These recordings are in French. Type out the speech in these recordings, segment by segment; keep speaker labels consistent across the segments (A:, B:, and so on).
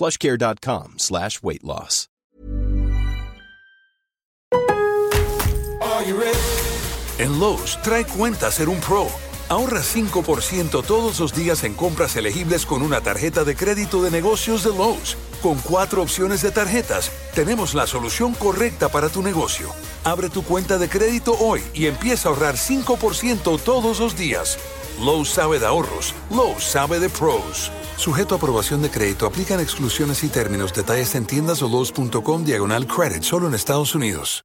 A: plushcare.com slash weight loss.
B: En Lowe's, trae cuenta ser un pro. Ahorra 5% todos los días en compras elegibles con una tarjeta de crédito de negocios de Lowe's. Con cuatro opciones de tarjetas, tenemos la solución correcta para tu negocio. Abre tu cuenta de crédito hoy y empieza a ahorrar 5% todos los días. Lowe's sabe de ahorros. Lowe's sabe de pros. Sujeto a aprobación de crédito, aplican exclusiones y términos. Detalles en tiendas o Lowe's.com diagonal credit, solo en Estados Unidos.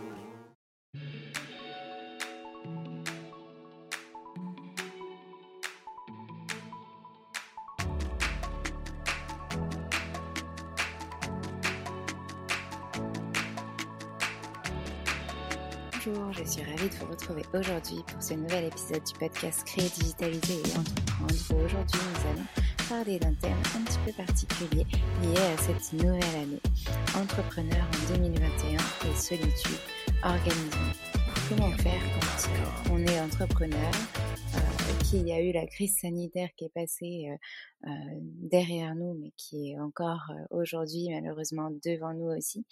C: Ravie de vous retrouver aujourd'hui pour ce nouvel épisode du podcast Créer, Digitaliser et Entreprendre aujourd'hui nous allons parler d'un thème un petit peu particulier lié à cette nouvelle année. Entrepreneur en 2021 et solitude, organisons. Comment faire quand on est entrepreneur qu'il y a eu la crise sanitaire qui est passée euh, euh, derrière nous, mais qui est encore euh, aujourd'hui malheureusement devant nous aussi.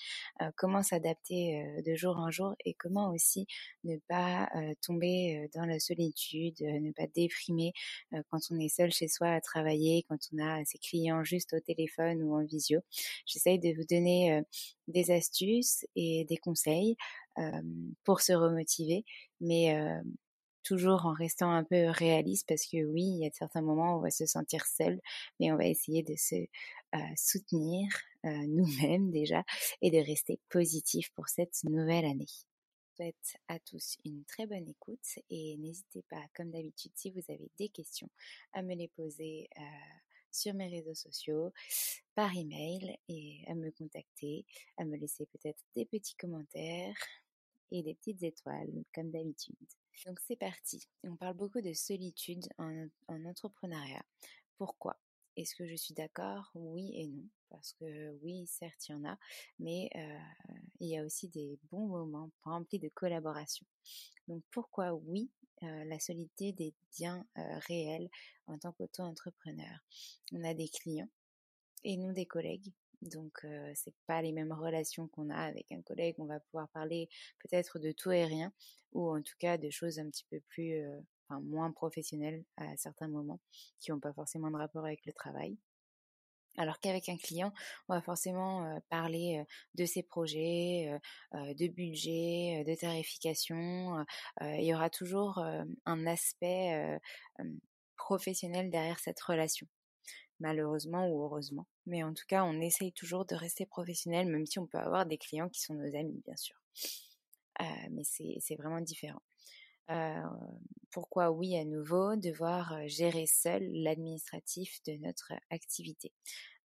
C: Comment s'adapter de jour en jour et comment aussi ne pas tomber dans la solitude, ne pas déprimer quand on est seul chez soi à travailler, quand on a ses clients juste au téléphone ou en visio. J'essaye de vous donner des astuces et des conseils pour se remotiver, mais toujours en restant un peu réaliste parce que oui, il y a certains moments où on va se sentir seul, mais on va essayer de se euh, soutenir euh, nous-mêmes déjà et de rester positif pour cette nouvelle année. Je souhaite à tous une très bonne écoute et n'hésitez pas, comme d'habitude, si vous avez des questions, à me les poser euh, sur mes réseaux sociaux, par email et à me contacter, à me laisser peut-être des petits commentaires et des petites étoiles, comme d'habitude. Donc c'est parti. On parle beaucoup de solitude en, en entrepreneuriat. Pourquoi? Est-ce que je suis d'accord? Oui et non. Parce que oui, certes, il y en a, mais euh, il y a aussi des bons moments remplis de collaboration. Donc pourquoi oui euh, la solitude est bien euh, réelle en tant qu'auto-entrepreneur? On a des clients et nous des collègues donc, euh, c'est pas les mêmes relations qu'on a avec un collègue. On va pouvoir parler peut-être de tout et rien, ou en tout cas de choses un petit peu plus, euh, enfin, moins professionnelles à certains moments, qui n'ont pas forcément de rapport avec le travail. Alors qu'avec un client, on va forcément parler de ses projets, de budget, de tarification. Il y aura toujours un aspect professionnel derrière cette relation. Malheureusement ou heureusement. Mais en tout cas, on essaye toujours de rester professionnel, même si on peut avoir des clients qui sont nos amis, bien sûr. mais c'est vraiment différent. Pourquoi oui à nouveau devoir gérer seul l'administratif de notre activité?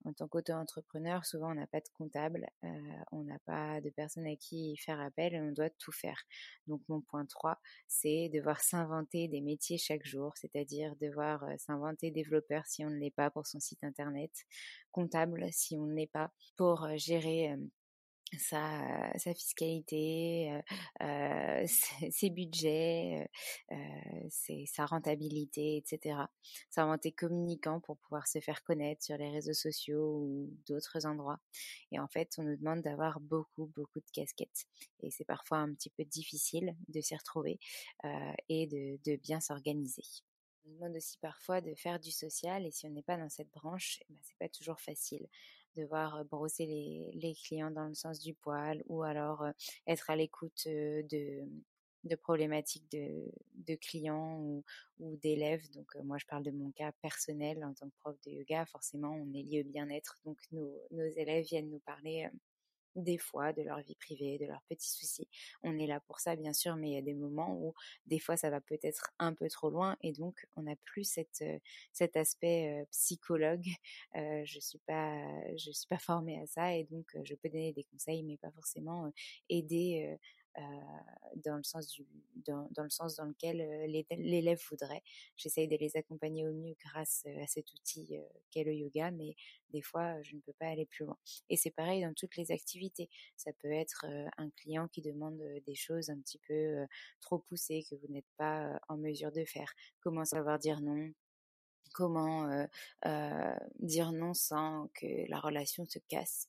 C: En tant qu'auto-entrepreneur, souvent on n'a pas de comptable, euh, on n'a pas de personne à qui faire appel et on doit tout faire. Donc mon point 3, c'est devoir s'inventer des métiers chaque jour, c'est-à-dire devoir euh, s'inventer développeur si on ne l'est pas pour son site internet, comptable si on ne l'est pas pour euh, gérer sa, sa fiscalité, euh, euh ses, budgets, euh, sa rentabilité, etc. S'inventer communicant pour pouvoir se faire connaître sur les réseaux sociaux ou d'autres endroits. Et en fait, on nous demande d'avoir beaucoup, beaucoup de casquettes. Et c'est parfois un petit peu difficile de s'y retrouver euh, et de, de bien s'organiser. On nous demande aussi parfois de faire du social et si on n'est pas dans cette branche, eh ben, c'est pas toujours facile devoir brosser les, clients dans le sens du poil ou alors être à l'écoute de, de problématiques de, clients ou, d'élèves. Donc moi je parle de mon cas personnel en tant que prof de yoga. Forcément on est lié au bien-être. Donc nos élèves viennent nous parler des fois de leur vie privée, de leurs petits soucis. On est là pour ça, bien sûr, mais il y a des moments où des fois ça va peut-être un peu trop loin et donc on n'a plus cette, euh, cet aspect euh, psychologue. Euh, je suis pas, je suis pas formée à ça et donc je peux donner des conseils, mais pas forcément aider euh, dans le sens du dans, le sens dans lequel euh, l'élève voudrait. J'essaye de les accompagner au mieux grâce euh, à cet outil qu'est le yoga, mais des fois je ne peux pas aller plus loin. Et c'est pareil dans toutes les activités. Ça peut être un client qui demande des choses un petit peu trop poussées que vous n'êtes pas en mesure de faire. Comment savoir dire non? Comment euh, euh, dire non sans que la relation se casse?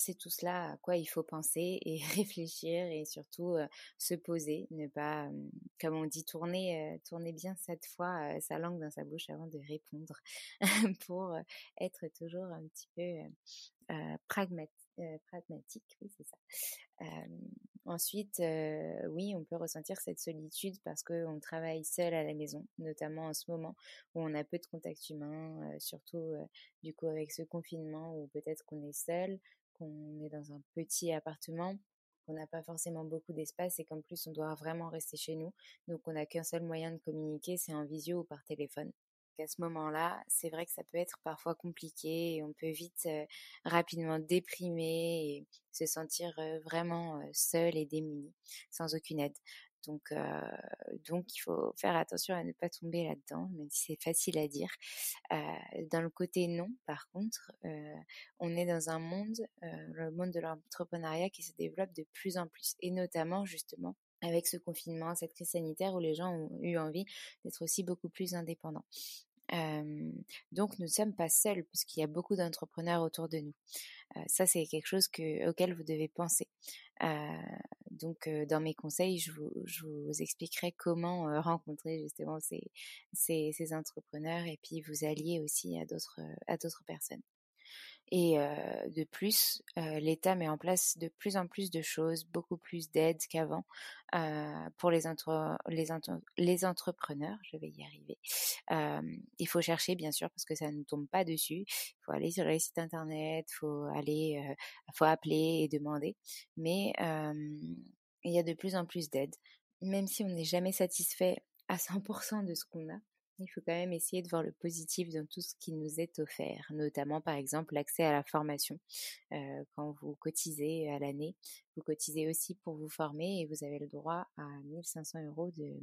C: C'est tout cela à quoi il faut penser et réfléchir et surtout se poser, ne pas, comme on dit, tourner, tourner bien cette fois sa langue dans sa bouche avant de répondre pour être toujours un petit peu pragmatique. pragmatique, ensuite, oui, on peut ressentir cette solitude parce qu'on travaille seul à la maison, notamment en ce moment où on a peu de contact humain, surtout du coup avec ce confinement où peut-être qu'on est seul, qu'on est dans un petit appartement, qu'on n'a pas forcément beaucoup d'espace et qu'en plus on doit vraiment rester chez nous. Donc on n'a qu'un seul moyen de communiquer, c'est en visio ou par téléphone. À ce moment-là, c'est vrai que ça peut être parfois compliqué et on peut vite euh, rapidement déprimer et se sentir euh, vraiment euh, seul et démuni, sans aucune aide. Donc, donc il faut faire attention à ne pas tomber là-dedans, même si c'est facile à dire. Dans le côté non, par contre, on est dans un monde, le monde de l'entrepreneuriat qui se développe de plus en plus, et notamment justement avec ce confinement, cette crise sanitaire où les gens ont eu envie d'être aussi beaucoup plus indépendants. Euh, donc nous ne sommes pas seuls puisqu'il y a beaucoup d'entrepreneurs autour de nous. Euh, ça c'est quelque chose que, auquel vous devez penser. Euh, donc dans mes conseils, je vous, expliquerai comment rencontrer justement ces, ces, entrepreneurs et puis vous allier aussi à d'autres personnes. Et de plus, l'État met en place de plus en plus de choses, beaucoup plus d'aides qu'avant pour les, les, les, entrepreneurs. Je vais y arriver. il faut chercher, bien sûr, parce que ça ne tombe pas dessus. Il faut aller sur les sites internet, il faut aller, faut appeler et demander. Mais il y a de plus en plus d'aides, même si on n'est jamais satisfait à 100% de ce qu'on a il faut quand même essayer de voir le positif dans tout ce qui nous est offert, notamment par exemple l'accès à la formation. Euh, quand vous cotisez à l'année, vous cotisez aussi pour vous former et vous avez le droit à 1500 euros de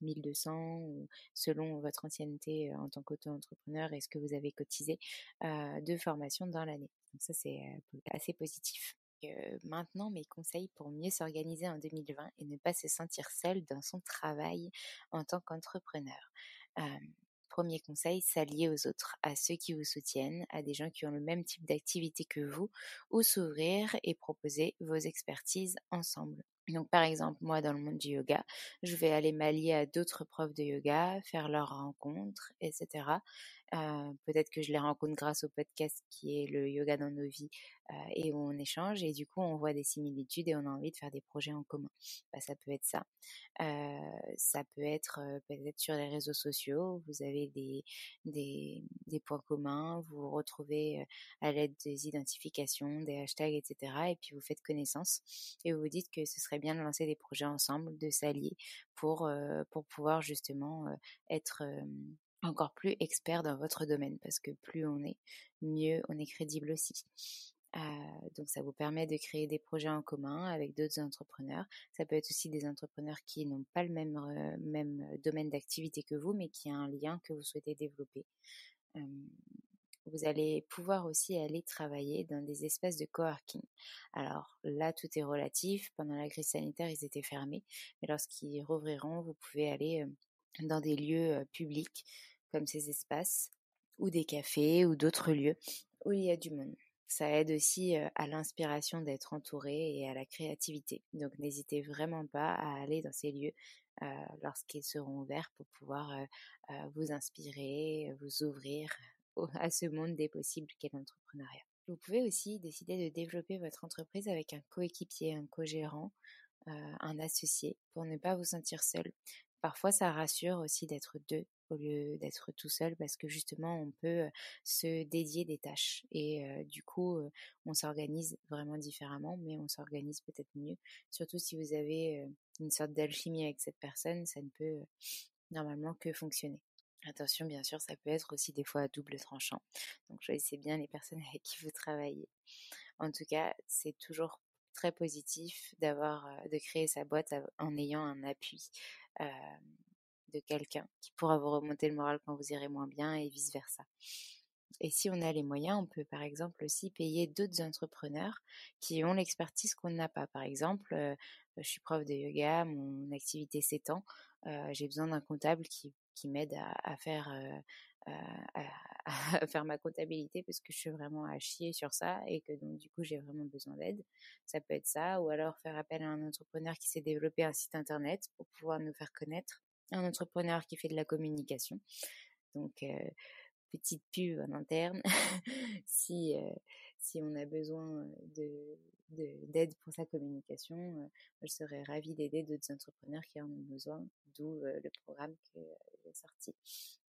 C: 1200 selon votre ancienneté euh, en tant qu'auto-entrepreneur et ce que vous avez cotisé euh, de formation dans l'année. Donc ça c'est assez positif. maintenant, mes conseils pour mieux s'organiser en 2020 et ne pas se sentir seul dans son travail en tant qu'entrepreneur. Premier conseil, s'allier aux autres, à ceux qui vous soutiennent, à des gens qui ont le même type d'activité que vous, ou s'ouvrir et proposer vos expertises ensemble. Donc par exemple, moi dans le monde du yoga, je vais aller m'allier à d'autres profs de yoga, faire leurs rencontres, etc. peut-être que je les rencontre grâce au podcast qui est le yoga dans nos vies et où on échange et du coup on voit des similitudes et on a envie de faire des projets en commun. Bah, ça peut être ça. ça peut être peut-être sur les réseaux sociaux, vous avez des, des, des points communs, vous vous retrouvez à l'aide des identifications, des hashtags, etc. Et puis vous faites connaissance et vous vous dites que ce serait bien de lancer des projets ensemble, de s'allier pour, pour pouvoir justement être encore plus expert dans votre domaine parce que plus on est, mieux on est crédible aussi. donc ça vous permet de créer des projets en commun avec d'autres entrepreneurs. Ça peut être aussi des entrepreneurs qui n'ont pas le même, même domaine d'activité que vous, mais qui a un lien que vous souhaitez développer. vous allez pouvoir aussi aller travailler dans des espaces de coworking. Alors là, tout est relatif. Pendant la crise sanitaire, ils étaient fermés, mais lorsqu'ils rouvriront, vous pouvez aller dans des lieux publics comme ces espaces ou des cafés ou d'autres lieux où il y a du monde. Ça aide aussi à l'inspiration d'être entouré et à la créativité. Donc n'hésitez vraiment pas à aller dans ces lieux lorsqu'ils seront ouverts pour pouvoir vous inspirer, vous ouvrir à ce monde des possibles qu'est l'entrepreneuriat. Vous pouvez aussi décider de développer votre entreprise avec un coéquipier, un co-gérant, un associé pour ne pas vous sentir seul. Parfois, ça rassure aussi d'être deux au lieu d'être tout seul parce que justement, on peut se dédier des tâches et du coup, on s'organise vraiment différemment, mais on s'organise peut-être mieux. Surtout si vous avez une sorte d'alchimie avec cette personne, ça ne peut normalement que fonctionner. Attention, bien sûr, ça peut être aussi des fois à double tranchant. Donc, choisissez bien les personnes avec qui vous travaillez. En tout cas, c'est toujours très positif d'avoir, de créer sa boîte en ayant un appui de quelqu'un qui pourra vous remonter le moral quand vous irez moins bien et vice versa. Et si on a les moyens, on peut par exemple aussi payer d'autres entrepreneurs qui ont l'expertise qu'on n'a pas. Par exemple, je suis prof de yoga, mon activité s'étend, j'ai besoin d'un comptable qui, qui m'aide à, faire à, faire ma comptabilité parce que je suis vraiment à chier sur ça et que donc du coup j'ai vraiment besoin d'aide. Ça peut être ça, ou alors faire appel à un entrepreneur qui s'est développé un site internet pour pouvoir nous faire connaître, un entrepreneur qui fait de la communication. Donc petite pub en interne si si on a besoin de d'aide pour sa communication je serais ravie d'aider d'autres entrepreneurs qui en ont besoin d'où le programme que j'ai sorti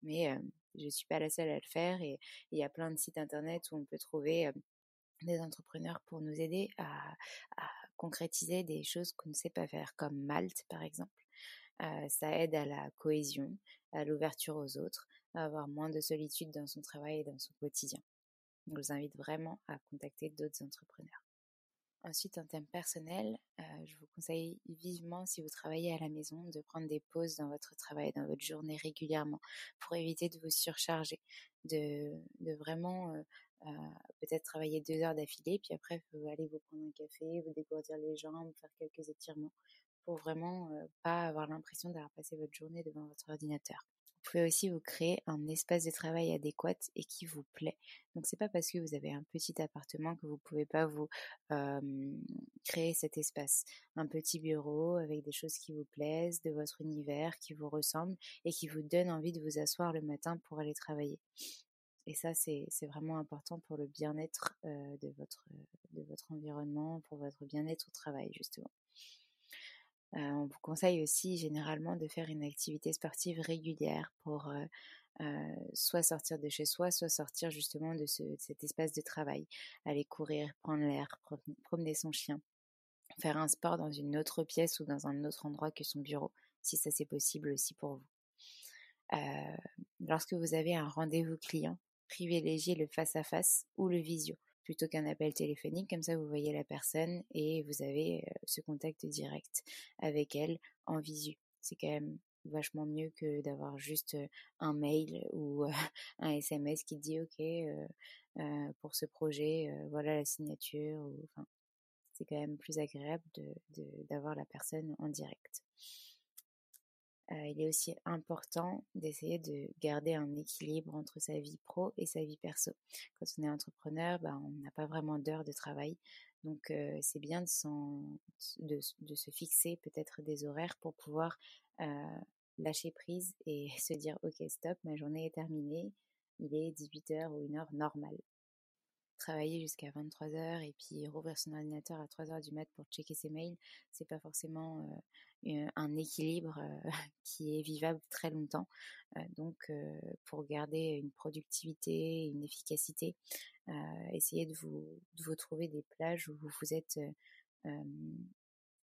C: mais je suis pas la seule à le faire et il y a plein de sites internet où on peut trouver des entrepreneurs pour nous aider à concrétiser des choses qu'on ne sait pas faire comme Malte par exemple ça aide à la cohésion, à l'ouverture aux autres, à avoir moins de solitude dans son travail et dans son quotidien. Je vous invite vraiment à contacter d'autres entrepreneurs. Ensuite, en thème personnel, je vous conseille vivement, si vous travaillez à la maison, de prendre des pauses dans votre travail, dans votre journée régulièrement, pour éviter de vous surcharger, de, vraiment peut-être travailler deux heures d'affilée, puis après, vous allez vous prendre un café, vous dégourdir les jambes, faire quelques étirements, pour vraiment pas avoir l'impression d'avoir passé votre journée devant votre ordinateur. Vous pouvez aussi vous créer un espace de travail adéquat et qui vous plaît. Donc c'est pas parce que vous avez un petit appartement que vous pouvez pas vous créer cet espace. Un petit bureau avec des choses qui vous plaisent, de votre univers qui vous ressemble et qui vous donne envie de vous asseoir le matin pour aller travailler. Et ça, c'est vraiment important pour le bien-être de, votre, de votre environnement, pour votre bien-être au travail, justement on vous conseille aussi généralement de faire une activité sportive régulière pour soit sortir de chez soi, soit sortir justement de, cet espace de travail, aller courir, prendre l'air, promener son chien, faire un sport dans une autre pièce ou dans un autre endroit que son bureau, si ça c'est possible aussi pour vous. lorsque vous avez un rendez-vous client, privilégiez le face à -face ou le visio plutôt qu'un appel téléphonique. Comme ça, vous voyez la personne et vous avez ce contact direct avec elle en visu. C'est quand même vachement mieux que d'avoir juste un mail ou un SMS qui dit OK pour ce projet, voilà la signature. enfin, c'est quand même plus agréable d'avoir la personne en direct. Euh, il est aussi important d'essayer de garder un équilibre entre sa vie pro et sa vie perso. Quand on est entrepreneur, bah, on n'a pas vraiment d'heures de travail. Donc euh, c'est bien de, se fixer peut-être des horaires pour pouvoir euh, lâcher prise et se dire ok stop, ma journée est terminée, il est 18h ou une heure normale travailler jusqu'à 23h et puis rouvrir son ordinateur à 3h du mat pour checker ses mails, c'est pas forcément un équilibre qui est vivable très longtemps. donc, pour garder une productivité, une efficacité, essayez de vous, de vous trouver des plages où vous êtes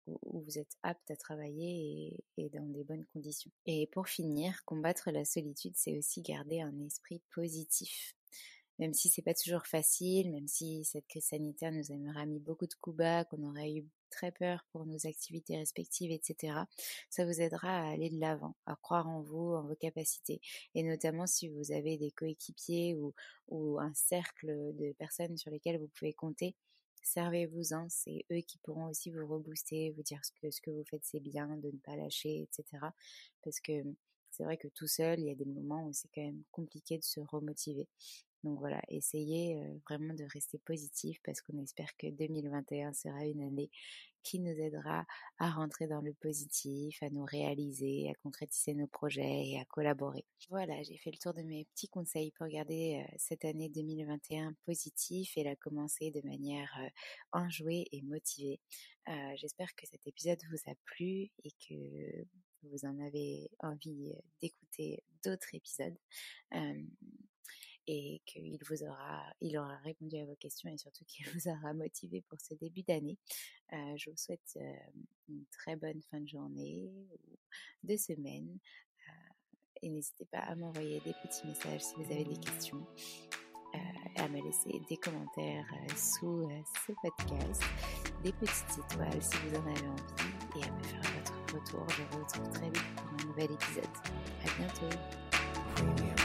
C: où vous êtes apte à travailler et, dans des bonnes conditions. Et pour finir, combattre la solitude, c'est aussi garder un esprit positif même si c'est pas toujours facile, même si cette crise sanitaire nous aura mis beaucoup de coups bas, qu'on aurait eu très peur pour nos activités respectives, etc. Ça vous aidera à aller de l'avant, à croire en vous, en vos capacités. Et notamment si vous avez des coéquipiers ou, ou un cercle de personnes sur lesquelles vous pouvez compter, servez-vous-en, c'est eux qui pourront aussi vous rebooster, vous dire ce que, ce que vous faites c'est bien, de ne pas lâcher, etc. Parce que c'est vrai que tout seul, il y a des moments où c'est quand même compliqué de se remotiver. Donc voilà, essayez vraiment de rester positif parce qu'on espère que 2021 sera une année qui nous aidera à rentrer dans le positif, à nous réaliser, à concrétiser nos projets et à collaborer. Voilà, j'ai fait le tour de mes petits conseils pour garder cette année 2021 positif et la commencer de manière enjouée et motivée. J'espère que cet épisode vous a plu et que vous en avez envie d'écouter d'autres épisodes et qu'il vous aura, il aura répondu à vos questions et surtout qu'il vous aura motivé pour ce début d'année. Euh, je vous souhaite euh, une très bonne fin de journée ou de semaine euh, et n'hésitez pas à m'envoyer des petits messages si vous avez des questions. à me laisser des commentaires sous ce podcast, des petites étoiles si vous en avez envie et à me faire votre retour. Je vous retrouve très vite pour un nouvel épisode. À bientôt.